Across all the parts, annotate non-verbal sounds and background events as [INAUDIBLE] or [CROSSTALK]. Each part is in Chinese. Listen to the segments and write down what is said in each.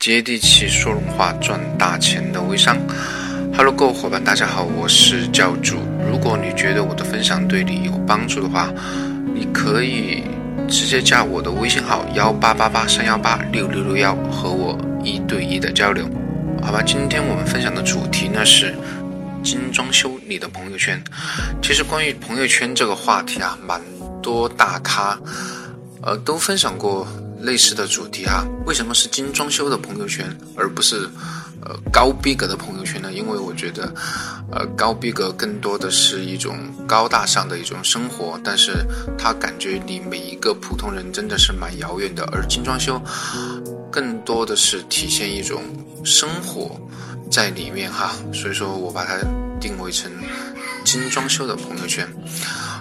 接地气说人话赚大钱的微商，Hello，各位伙伴，大家好，我是教主。如果你觉得我的分享对你有帮助的话，你可以直接加我的微信号幺八八八三幺八六六六幺和我一对一的交流，好吧？今天我们分享的主题呢是精装修你的朋友圈。其实关于朋友圈这个话题啊，蛮多大咖呃都分享过。类似的主题哈，为什么是精装修的朋友圈，而不是呃高逼格的朋友圈呢？因为我觉得，呃高逼格更多的是一种高大上的一种生活，但是它感觉离每一个普通人真的是蛮遥远的。而精装修更多的是体现一种生活在里面哈，所以说我把它定位成精装修的朋友圈。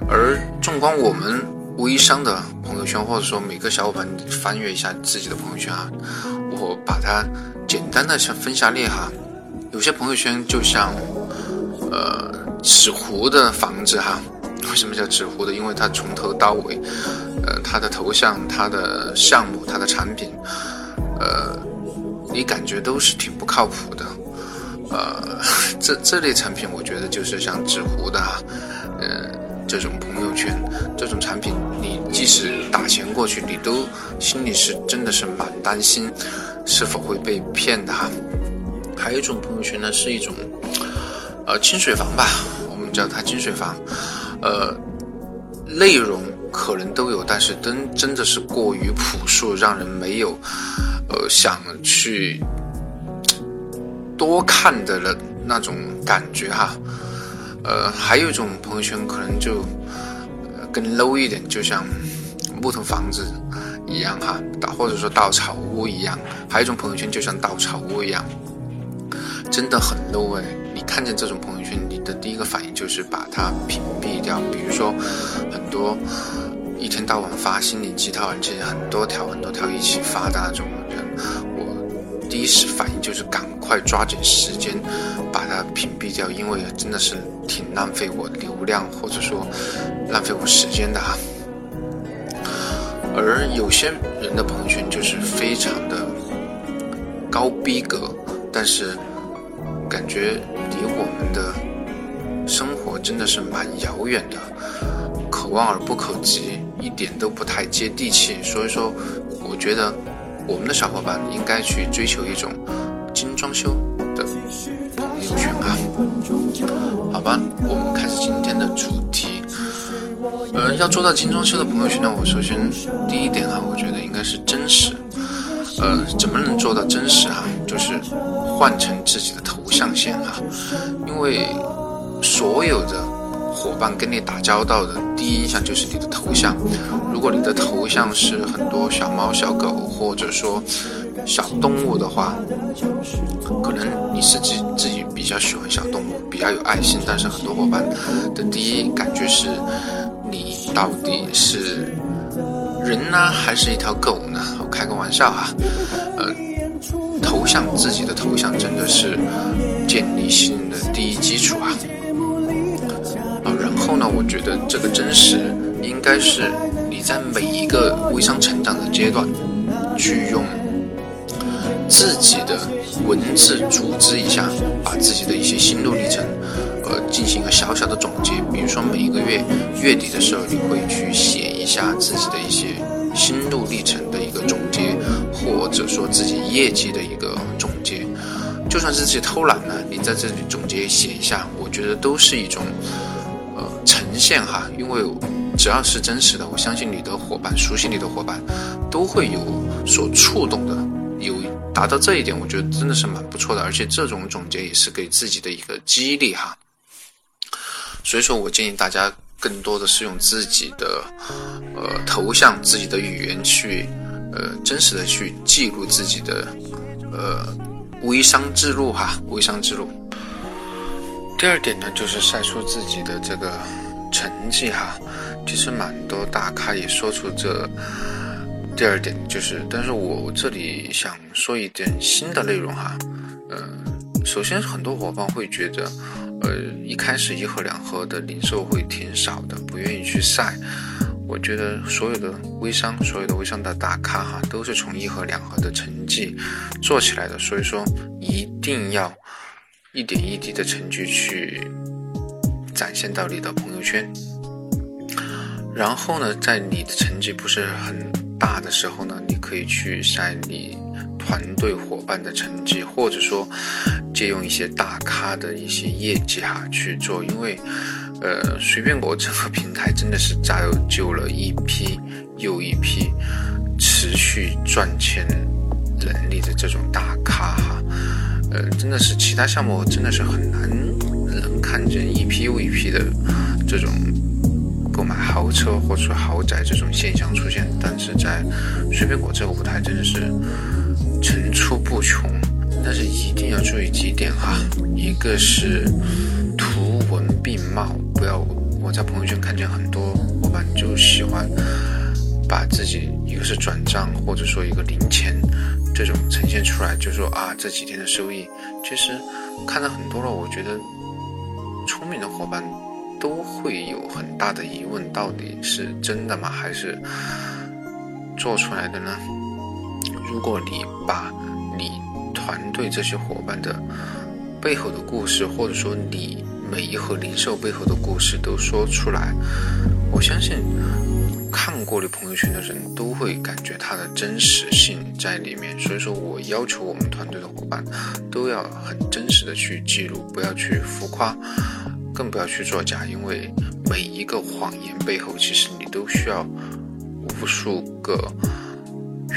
而纵观我们。微商的朋友圈，或者说每个小伙伴翻阅一下自己的朋友圈啊，我把它简单的像分下列哈。有些朋友圈就像呃纸糊的房子哈，[LAUGHS] 为什么叫纸糊的？因为它从头到尾，呃，它的头像、它的项目、它的产品，呃，你感觉都是挺不靠谱的。呃，[LAUGHS] 这这类产品我觉得就是像纸糊的哈，呃。这种朋友圈，这种产品，你即使打钱过去，你都心里是真的是蛮担心，是否会被骗的哈。还有一种朋友圈呢，是一种，呃，清水房吧，我们叫它清水房，呃，内容可能都有，但是真真的是过于朴素，让人没有，呃，想去多看的了那种感觉哈。呃，还有一种朋友圈可能就更 low 一点，就像木头房子一样哈，或者说稻草屋一样。还有一种朋友圈就像稻草屋一样，真的很 low 哎！你看见这种朋友圈，你的第一个反应就是把它屏蔽掉。比如说，很多一天到晚发心灵鸡汤，而且很多条很多条一起发的那种人，我第一时反应就是赶快抓紧时间把它屏蔽掉，因为真的是。挺浪费我流量，或者说浪费我时间的哈。而有些人的朋友圈就是非常的高逼格，但是感觉离我们的生活真的是蛮遥远的，可望而不可及，一点都不太接地气。所以说，我觉得我们的小伙伴应该去追求一种精装修的朋友圈啊。好吧，我们开始今天的主题。呃，要做到精装修的朋友圈呢，我首先第一点哈，我觉得应该是真实。呃，怎么能做到真实啊？就是换成自己的头像先哈，因为所有的伙伴跟你打交道的第一印象就是你的头像。如果你的头像是很多小猫小狗，或者说小动物的话，可能你是自自己比较喜欢小动物，比较有爱心，但是很多伙伴的第一感觉是，你到底是人呢，还是一条狗呢？我开个玩笑哈，呃，头像自己的头像真的是建立信任的第一基础啊。后呢，我觉得这个真实应该是你在每一个微商成长的阶段去用。自己的文字组织一下，把自己的一些心路历程，呃，进行一个小小的总结。比如说每一个月月底的时候，你会去写一下自己的一些心路历程的一个总结，或者说自己业绩的一个总结。就算是自己偷懒呢，你在这里总结写一下，我觉得都是一种现哈。因为只要是真实的，我相信你的伙伴、熟悉你的伙伴都会有所触动的。有达到这一点，我觉得真的是蛮不错的，而且这种总结也是给自己的一个激励哈。所以说我建议大家更多的是用自己的呃头像、自己的语言去呃真实的去记录自己的呃微商之路哈，微商之路。第二点呢，就是晒出自己的这个成绩哈。其实蛮多大咖也说出这。第二点就是，但是我这里想说一点新的内容哈，呃，首先很多伙伴会觉得，呃，一开始一盒两盒的零售会挺少的，不愿意去晒。我觉得所有的微商，所有的微商的大咖哈，都是从一盒两盒的成绩做起来的，所以说一定要一点一滴的成绩去展现到你的朋友圈。然后呢，在你的成绩不是很大的时候呢，你可以去晒你团队伙伴的成绩，或者说借用一些大咖的一些业绩哈去做，因为。呃，随便我这个平台真的是造就了一批又一批持续赚钱能力的这种大咖哈。呃，真的是其他项目真的是很难看见一批又一批的这种购买豪车或者说豪宅这种现象出现，但是在随便果这个舞台真的是层出不穷。但是一定要注意几点哈，一个是图文并茂。不要，我在朋友圈看见很多伙伴就喜欢把自己一个是转账或者说一个零钱这种呈现出来，就说啊这几天的收益。其实看到很多了，我觉得聪明的伙伴都会有很大的疑问：到底是真的吗？还是做出来的呢？如果你把你团队这些伙伴的背后的故事，或者说你。每一盒零售背后的故事都说出来，我相信看过你朋友圈的人都会感觉它的真实性在里面。所以说我要求我们团队的伙伴都要很真实的去记录，不要去浮夸，更不要去作假。因为每一个谎言背后，其实你都需要无数个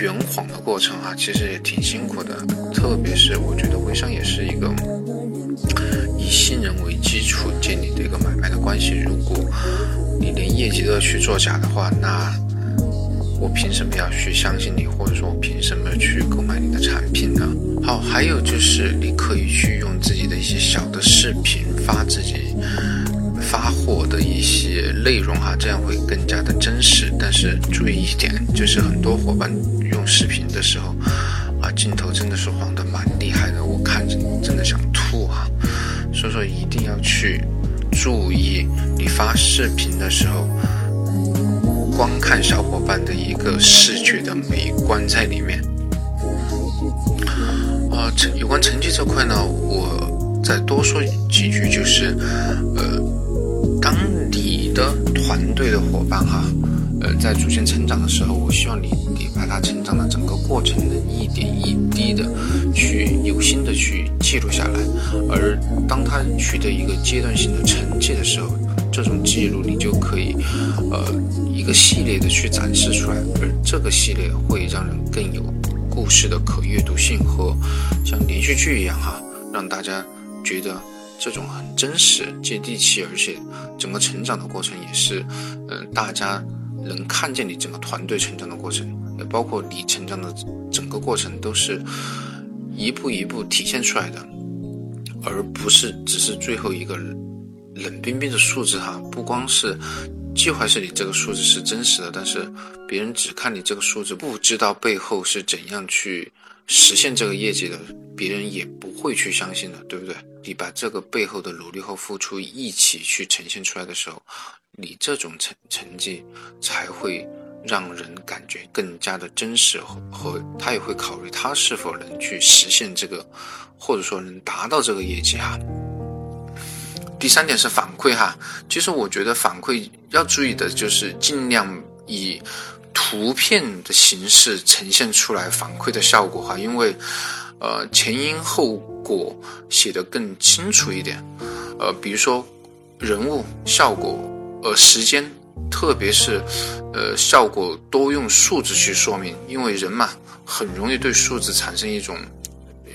圆谎的过程啊，其实也挺辛苦的。特别是我觉得微商也是一个。以信任为基础建立的一个买卖的关系，如果你连业绩都要去做假的话，那我凭什么要去相信你，或者说我凭什么去购买你的产品呢？好，还有就是你可以去用自己的一些小的视频发自己发货的一些内容哈，这样会更加的真实。但是注意一点，就是很多伙伴用视频的时候啊，镜头真的是晃得蛮厉害的，我看着真的想吐啊。所以说一定要去注意，你发视频的时候，观看小伙伴的一个视觉的美观在里面。啊，成有关成绩这块呢，我再多说几句，就是，呃，当你的团队的伙伴哈。呃，在逐渐成长的时候，我希望你你把他成长的整个过程能一点一滴的去有心的去记录下来，而当他取得一个阶段性的成绩的时候，这种记录你就可以，呃，一个系列的去展示出来，而这个系列会让人更有故事的可阅读性和像连续剧一样哈，让大家觉得这种很真实、接地气，而且整个成长的过程也是，嗯，大家。能看见你整个团队成长的过程，也包括你成长的整个过程，都是一步一步体现出来的，而不是只是最后一个冷冰冰的数字哈。不光是计划是你这个数字是真实的，但是别人只看你这个数字，不知道背后是怎样去实现这个业绩的，别人也不会去相信的，对不对？你把这个背后的努力和付出一起去呈现出来的时候。你这种成成绩才会让人感觉更加的真实，和他也会考虑他是否能去实现这个，或者说能达到这个业绩哈。第三点是反馈哈，其实我觉得反馈要注意的就是尽量以图片的形式呈现出来反馈的效果哈，因为呃前因后果写得更清楚一点，呃比如说人物效果。呃，时间，特别是，呃，效果多用数字去说明，因为人嘛，很容易对数字产生一种，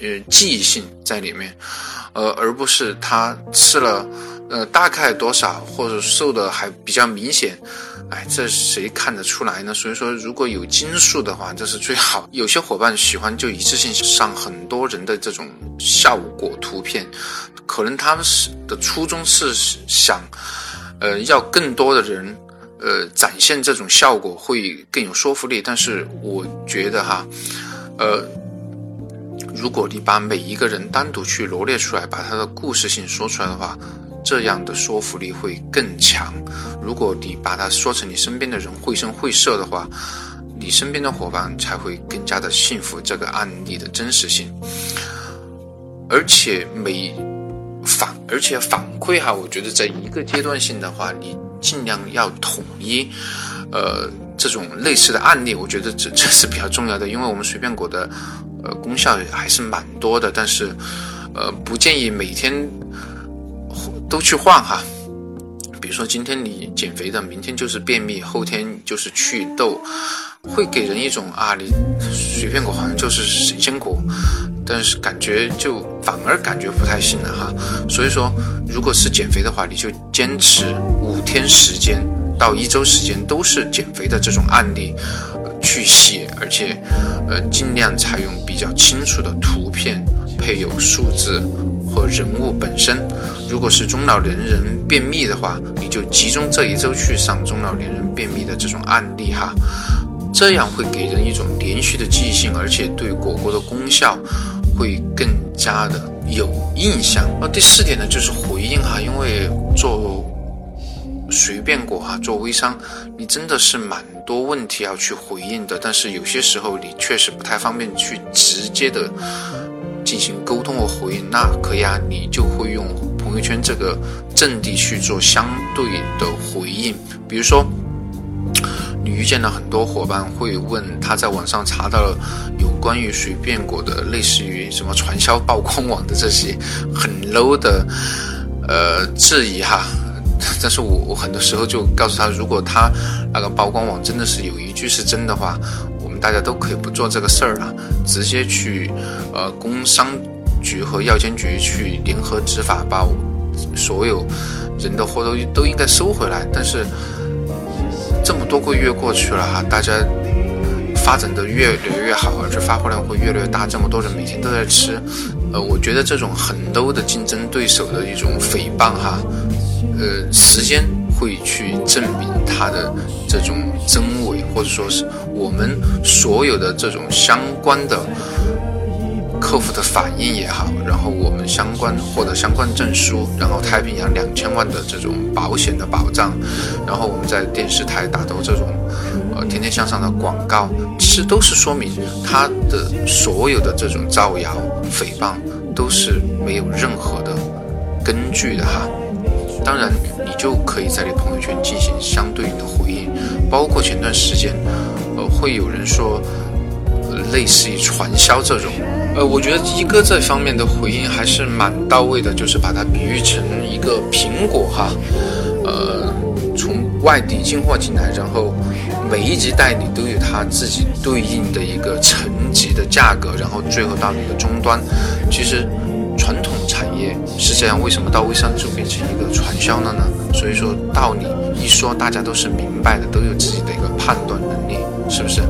呃，记忆性在里面，呃，而不是他吃了，呃，大概多少或者瘦的还比较明显，哎，这谁看得出来呢？所以说，如果有斤数的话，这是最好。有些伙伴喜欢就一次性上很多人的这种效果图片，可能他们是的初衷是想。呃，要更多的人，呃，展现这种效果会更有说服力。但是我觉得哈，呃，如果你把每一个人单独去罗列出来，把他的故事性说出来的话，这样的说服力会更强。如果你把它说成你身边的人绘声绘色的话，你身边的伙伴才会更加的信服这个案例的真实性。而且每反而且反馈哈，我觉得在一个阶段性的话，你尽量要统一，呃，这种类似的案例，我觉得这 [LAUGHS] 这是比较重要的，因为我们随便果的，呃，功效还是蛮多的，但是，呃，不建议每天都去换哈。比如说今天你减肥的，明天就是便秘，后天就是祛痘，会给人一种啊，你随便果好像就是神仙果。但是感觉就反而感觉不太行了哈，所以说，如果是减肥的话，你就坚持五天时间到一周时间都是减肥的这种案例，去写，而且，呃，尽量采用比较清楚的图片，配有数字和人物本身。如果是中老年人便秘的话，你就集中这一周去上中老年人便秘的这种案例哈。这样会给人一种连续的记忆性，而且对果果的功效会更加的有印象。那第四点呢，就是回应哈，因为做随便果哈，做微商，你真的是蛮多问题要去回应的。但是有些时候你确实不太方便去直接的进行沟通和回应，那可以啊，你就会用朋友圈这个阵地去做相对的回应，比如说。你遇见了很多伙伴会问，他在网上查到了有关于随便果的，类似于什么传销曝光网的这些很 low 的呃质疑哈。[LAUGHS] 但是我我很多时候就告诉他，如果他那个曝光网真的是有一句是真的话，我们大家都可以不做这个事儿了，直接去呃工商局和药监局去联合执法，把所有人的货都都应该收回来。但是。这么多个月过去了哈，大家发展的越来越好，而且发货量会越来越大，这么多人每天都在吃，呃，我觉得这种很 low 的竞争对手的一种诽谤哈，呃，时间会去证明它的这种真伪，或者说是我们所有的这种相关的。客户的反应也好，然后我们相关获得相关证书，然后太平洋两千万的这种保险的保障，然后我们在电视台打到这种呃天天向上的广告，其实都是说明他的所有的这种造谣诽谤都是没有任何的根据的哈。当然，你就可以在你朋友圈进行相对应的回应，包括前段时间，呃，会有人说。类似于传销这种，呃，我觉得一哥这方面的回应还是蛮到位的，就是把它比喻成一个苹果哈，呃，从外地进货进来，然后每一级代理都有它自己对应的一个层级的价格，然后最后到你的终端。其实传统产业是这样，为什么到微商就变成一个传销了呢？所以说道理一说，大家都是明白的，都有自己的一个判断能力，是不是？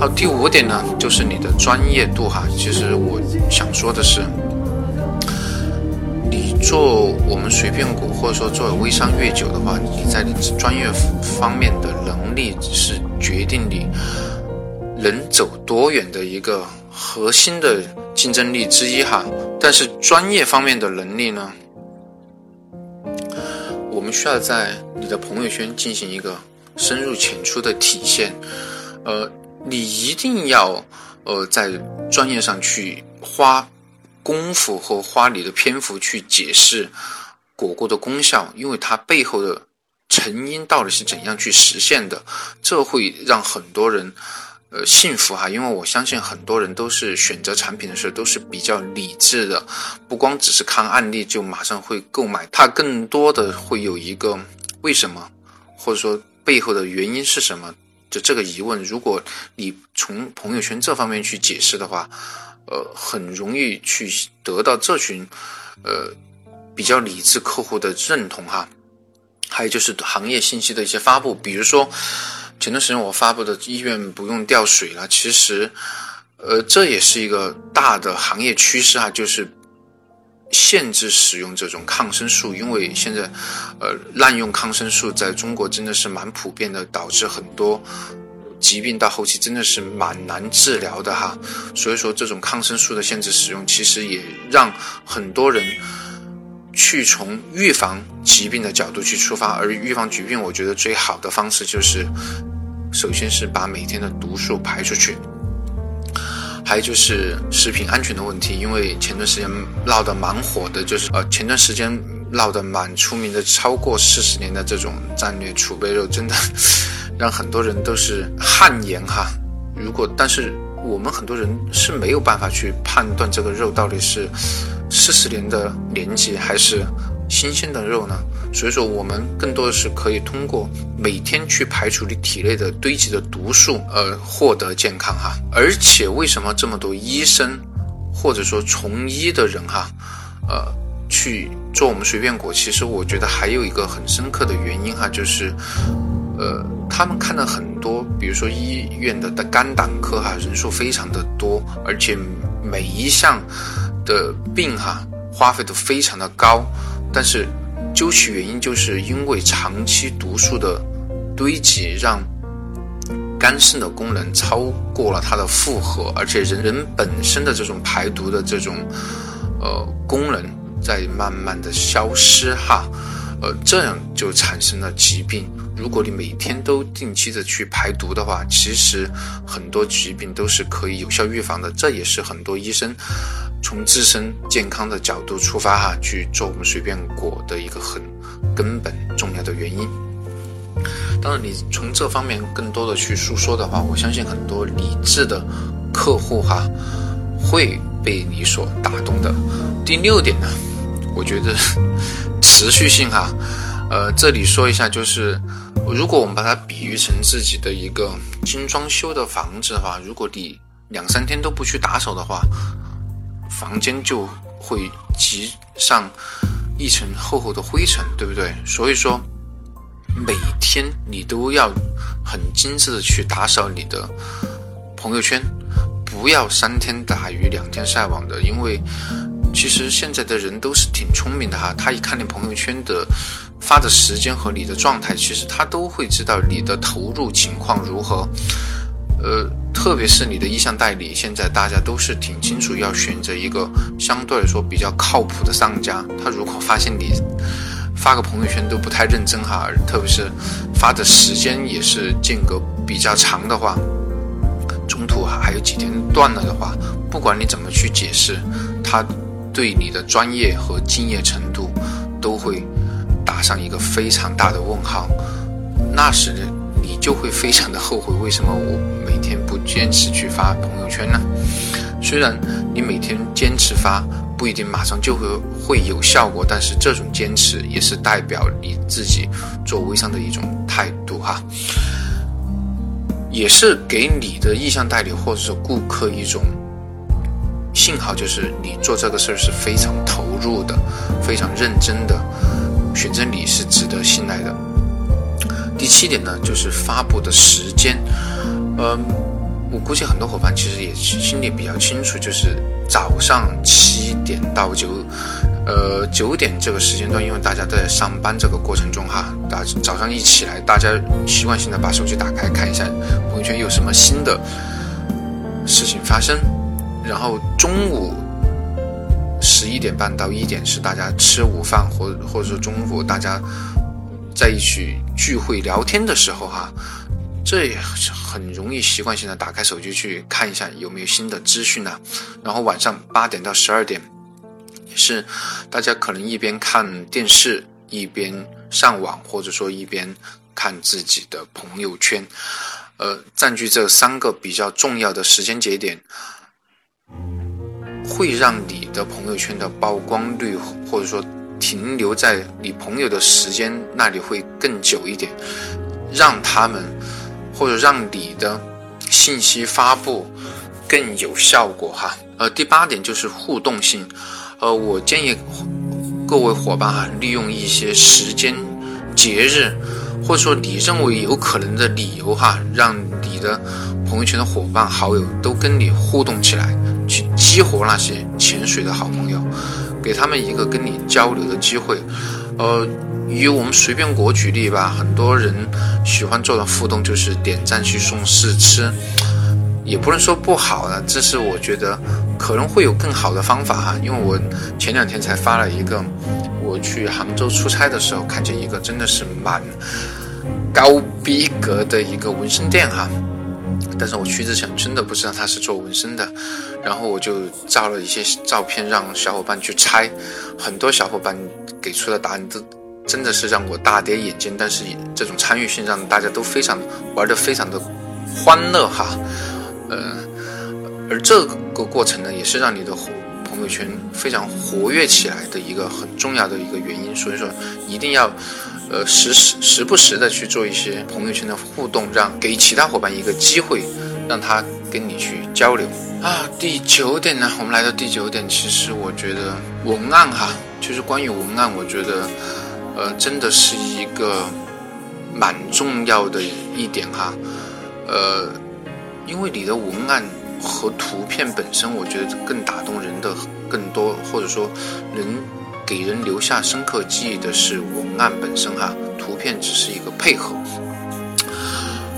好，第五点呢，就是你的专业度哈。其实我想说的是，你做我们随便股，或者说做微商越久的话，你在你专业方面的能力是决定你能走多远的一个核心的竞争力之一哈。但是专业方面的能力呢，我们需要在你的朋友圈进行一个深入浅出的体现，呃。你一定要，呃，在专业上去花功夫和花你的篇幅去解释果果的功效，因为它背后的成因到底是怎样去实现的，这会让很多人，呃，幸福哈。因为我相信很多人都是选择产品的时候都是比较理智的，不光只是看案例就马上会购买，它更多的会有一个为什么，或者说背后的原因是什么。就这个疑问，如果你从朋友圈这方面去解释的话，呃，很容易去得到这群，呃，比较理智客户的认同哈。还有就是行业信息的一些发布，比如说前段时间我发布的医院不用吊水了，其实，呃，这也是一个大的行业趋势哈，就是。限制使用这种抗生素，因为现在，呃，滥用抗生素在中国真的是蛮普遍的，导致很多疾病到后期真的是蛮难治疗的哈。所以说，这种抗生素的限制使用，其实也让很多人去从预防疾病的角度去出发，而预防疾病，我觉得最好的方式就是，首先是把每天的毒素排出去，还有就是食品安全的问题，因为前段时间闹得蛮火的，就是呃前段时间闹得蛮出名的，超过四十年的这种战略储备肉，真的让很多人都是汗颜哈。如果但是。我们很多人是没有办法去判断这个肉到底是四十年的年纪还是新鲜的肉呢？所以说，我们更多的是可以通过每天去排除你体内的堆积的毒素，而获得健康哈。而且，为什么这么多医生或者说从医的人哈，呃，去做我们随便果？其实我觉得还有一个很深刻的原因哈，就是。呃，他们看了很多，比如说医院的肝胆科哈，人数非常的多，而且每一项的病哈，花费都非常的高。但是究其原因，就是因为长期毒素的堆积，让肝肾的功能超过了它的负荷，而且人人本身的这种排毒的这种呃功能在慢慢的消失哈，呃，这样就产生了疾病。如果你每天都定期的去排毒的话，其实很多疾病都是可以有效预防的。这也是很多医生从自身健康的角度出发哈，去做我们随便果的一个很根本重要的原因。当然，你从这方面更多的去诉说的话，我相信很多理智的客户哈会被你所打动的。第六点呢，我觉得持续性哈，呃，这里说一下就是。如果我们把它比喻成自己的一个精装修的房子的话，如果你两三天都不去打扫的话，房间就会积上一层厚厚的灰尘，对不对？所以说，每天你都要很精致的去打扫你的朋友圈，不要三天打鱼两天晒网的，因为其实现在的人都是挺聪明的哈，他一看你朋友圈的。发的时间和你的状态，其实他都会知道你的投入情况如何。呃，特别是你的意向代理，现在大家都是挺清楚要选择一个相对来说比较靠谱的商家。他如果发现你发个朋友圈都不太认真哈，特别是发的时间也是间隔比较长的话，中途还有几天断了的话，不管你怎么去解释，他对你的专业和敬业程度都会。打上一个非常大的问号，那时你就会非常的后悔，为什么我每天不坚持去发朋友圈呢？虽然你每天坚持发不一定马上就会会有效果，但是这种坚持也是代表你自己做微商的一种态度哈，也是给你的意向代理或者是顾客一种信号，就是你做这个事儿是非常投入的，非常认真的。选择你是值得信赖的。第七点呢，就是发布的时间。呃，我估计很多伙伴其实也心里比较清楚，就是早上七点到九，呃九点这个时间段，因为大家都在上班这个过程中哈，大早上一起来，大家习惯性的把手机打开看一下朋友圈有什么新的事情发生，然后中午。十一点半到一点是大家吃午饭，或或者说中午大家在一起聚会聊天的时候哈，这也很容易习惯性的打开手机去看一下有没有新的资讯呢。然后晚上八点到十二点，也是大家可能一边看电视一边上网，或者说一边看自己的朋友圈，呃，占据这三个比较重要的时间节点。会让你的朋友圈的曝光率，或者说停留在你朋友的时间那里会更久一点，让他们或者让你的信息发布更有效果哈。呃，第八点就是互动性，呃，我建议各位伙伴哈，利用一些时间、节日，或者说你认为有可能的理由哈，让你的朋友圈的伙伴、好友都跟你互动起来。去激活那些潜水的好朋友，给他们一个跟你交流的机会。呃，以我们随便国举例吧，很多人喜欢做的互动就是点赞去送试吃，也不能说不好了，这是我觉得可能会有更好的方法哈。因为我前两天才发了一个我去杭州出差的时候，看见一个真的是蛮高逼格的一个纹身店哈。但是我去之前真的不知道他是做纹身的，然后我就照了一些照片让小伙伴去猜，很多小伙伴给出的答案都真的是让我大跌眼镜。但是这种参与性让大家都非常玩得非常的欢乐哈，呃，而这个过程呢，也是让你的朋友圈非常活跃起来的一个很重要的一个原因。所以说一定要。呃，时时时不时的去做一些朋友圈的互动，让给其他伙伴一个机会，让他跟你去交流啊。第九点呢，我们来到第九点，其实我觉得文案哈，就是关于文案，我觉得呃，真的是一个蛮重要的一点哈。呃，因为你的文案和图片本身，我觉得更打动人的更多，或者说能。给人留下深刻记忆的是文案本身哈，图片只是一个配合。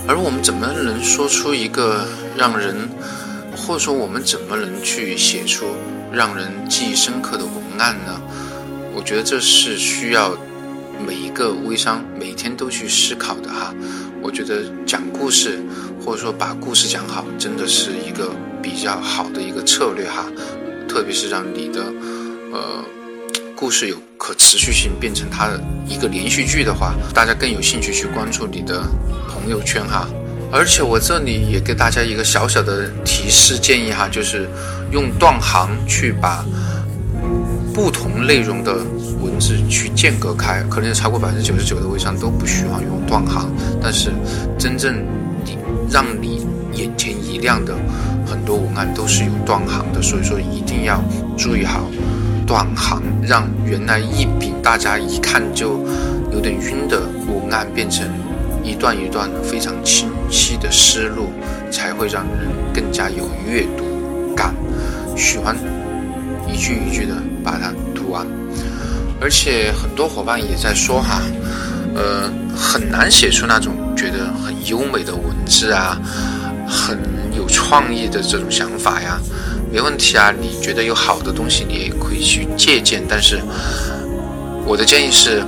而我们怎么能说出一个让人，或者说我们怎么能去写出让人记忆深刻的文案呢？我觉得这是需要每一个微商每天都去思考的哈。我觉得讲故事或者说把故事讲好，真的是一个比较好的一个策略哈，特别是让你的呃。故事有可持续性，变成它的一个连续剧的话，大家更有兴趣去关注你的朋友圈哈。而且我这里也给大家一个小小的提示建议哈，就是用断行去把不同内容的文字去间隔开。可能有超过百分之九十九的微商都不喜欢用断行，但是真正你让你眼前一亮的很多文案都是有断行的，所以说一定要注意好。断行，让原来一笔大家一看就有点晕的文案变成一段一段非常清晰的思路，才会让人更加有阅读感，喜欢一句一句的把它读完。而且很多伙伴也在说哈，呃，很难写出那种觉得很优美的文字啊，很有创意的这种想法呀。没问题啊，你觉得有好的东西，你也可以去借鉴。但是我的建议是，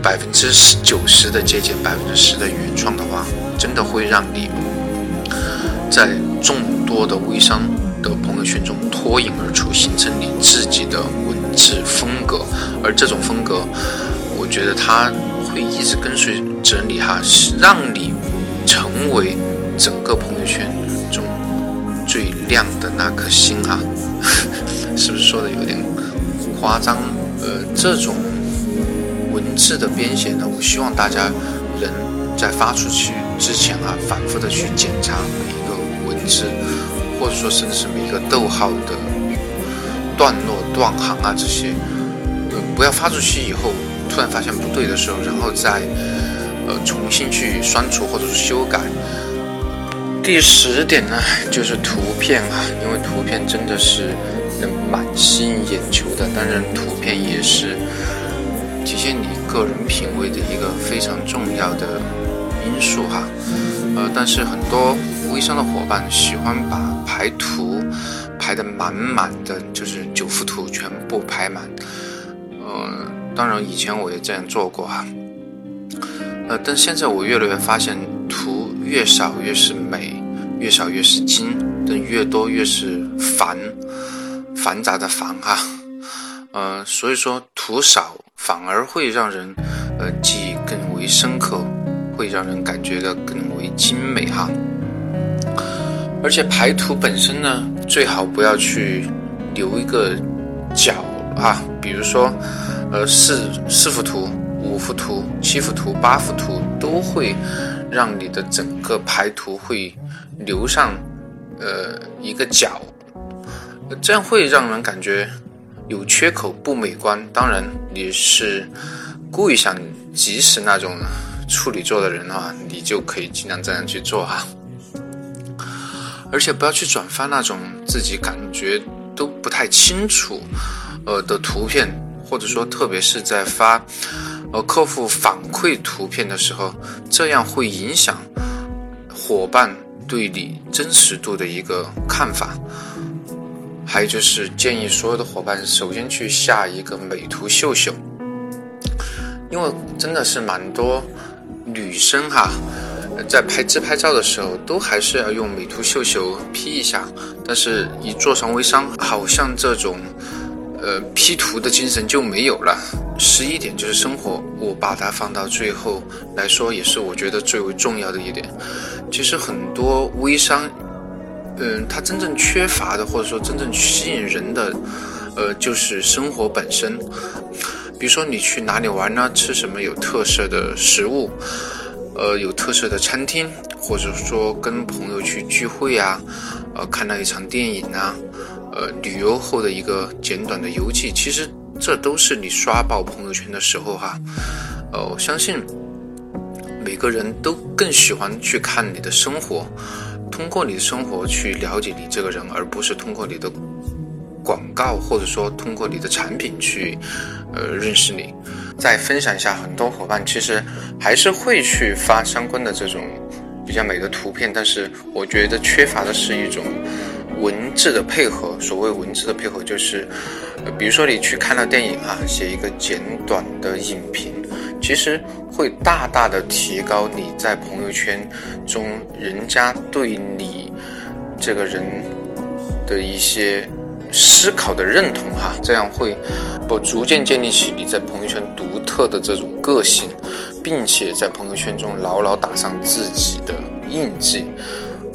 百分之九十的借鉴，百分之十的原创的话，真的会让你在众多的微商的朋友圈中脱颖而出，形成你自己的文字风格。而这种风格，我觉得它会一直跟随着你哈，让你成为整个朋友圈中。最亮的那颗星啊，[LAUGHS] 是不是说的有点夸张？呃，这种文字的编写呢，我希望大家能在发出去之前啊，反复的去检查每一个文字，或者说甚至是每一个逗号的段落、断行啊这些，呃，不要发出去以后突然发现不对的时候，然后再呃重新去删除或者是修改。第十点呢，就是图片啊，因为图片真的是能蛮吸引眼球的。当然，图片也是体现你个人品味的一个非常重要的因素哈。呃，但是很多微商的伙伴喜欢把排图排得满满的，就是九幅图全部排满。呃，当然以前我也这样做过哈。呃，但现在我越来越发现。越少越是美，越少越是精，但越多越是繁，繁杂的繁哈，呃，所以说图少反而会让人呃记忆更为深刻，会让人感觉到更为精美哈。而且排图本身呢，最好不要去留一个角啊，比如说呃四四幅图、五幅图、七幅图、八幅图都会。让你的整个排图会留上，呃，一个角，这样会让人感觉有缺口不美观。当然，你是故意想及时那种处理做的人的话，你就可以尽量这样去做哈。而且不要去转发那种自己感觉都不太清楚，呃的图片，或者说特别是在发。而客户反馈图片的时候，这样会影响伙伴对你真实度的一个看法。还有就是建议所有的伙伴首先去下一个美图秀秀，因为真的是蛮多女生哈，在拍自拍照的时候都还是要用美图秀秀 P 一下，但是一做上微商，好像这种呃 P 图的精神就没有了。十一点就是生活，我把它放到最后来说，也是我觉得最为重要的一点。其实很多微商，嗯，它真正缺乏的，或者说真正吸引人的，呃，就是生活本身。比如说你去哪里玩呢？吃什么有特色的食物？呃，有特色的餐厅，或者说跟朋友去聚会啊，呃，看到一场电影啊，呃，旅游后的一个简短的游记，其实这都是你刷爆朋友圈的时候哈。呃，我相信每个人都更喜欢去看你的生活，通过你的生活去了解你这个人，而不是通过你的。广告，或者说通过你的产品去，呃，认识你。再分享一下，很多伙伴其实还是会去发相关的这种比较美的图片，但是我觉得缺乏的是一种文字的配合。所谓文字的配合，就是，比如说你去看了电影啊，写一个简短的影评，其实会大大的提高你在朋友圈中人家对你这个人的一些。思考的认同哈，这样会不逐渐建立起你在朋友圈独特的这种个性，并且在朋友圈中牢牢打上自己的印记，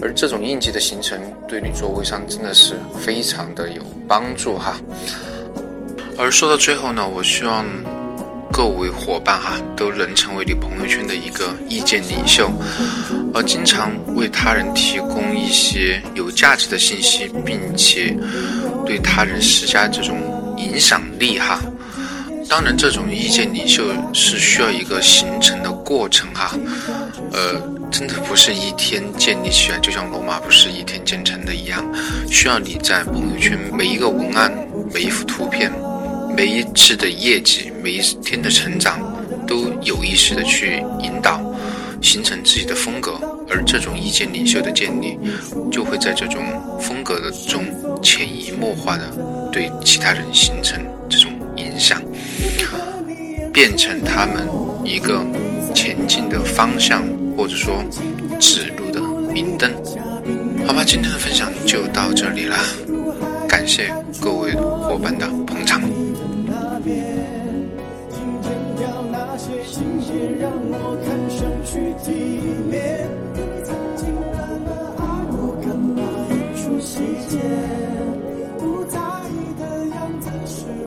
而这种印记的形成，对你做微商真的是非常的有帮助哈。而说到最后呢，我希望。各位伙伴哈，都能成为你朋友圈的一个意见领袖，而经常为他人提供一些有价值的信息，并且对他人施加这种影响力哈。当然，这种意见领袖是需要一个形成的过程哈，呃，真的不是一天建立起来，就像罗马不是一天建成的一样，需要你在朋友圈每一个文案、每一幅图片。每一次的业绩，每一天的成长，都有意识的去引导，形成自己的风格，而这种意见领袖的建立，就会在这种风格的中潜移默化的对其他人形成这种影响，变成他们一个前进的方向，或者说指路的明灯。好吧，今天的分享就到这里啦，感谢各位伙伴的捧场。让我看上去体面。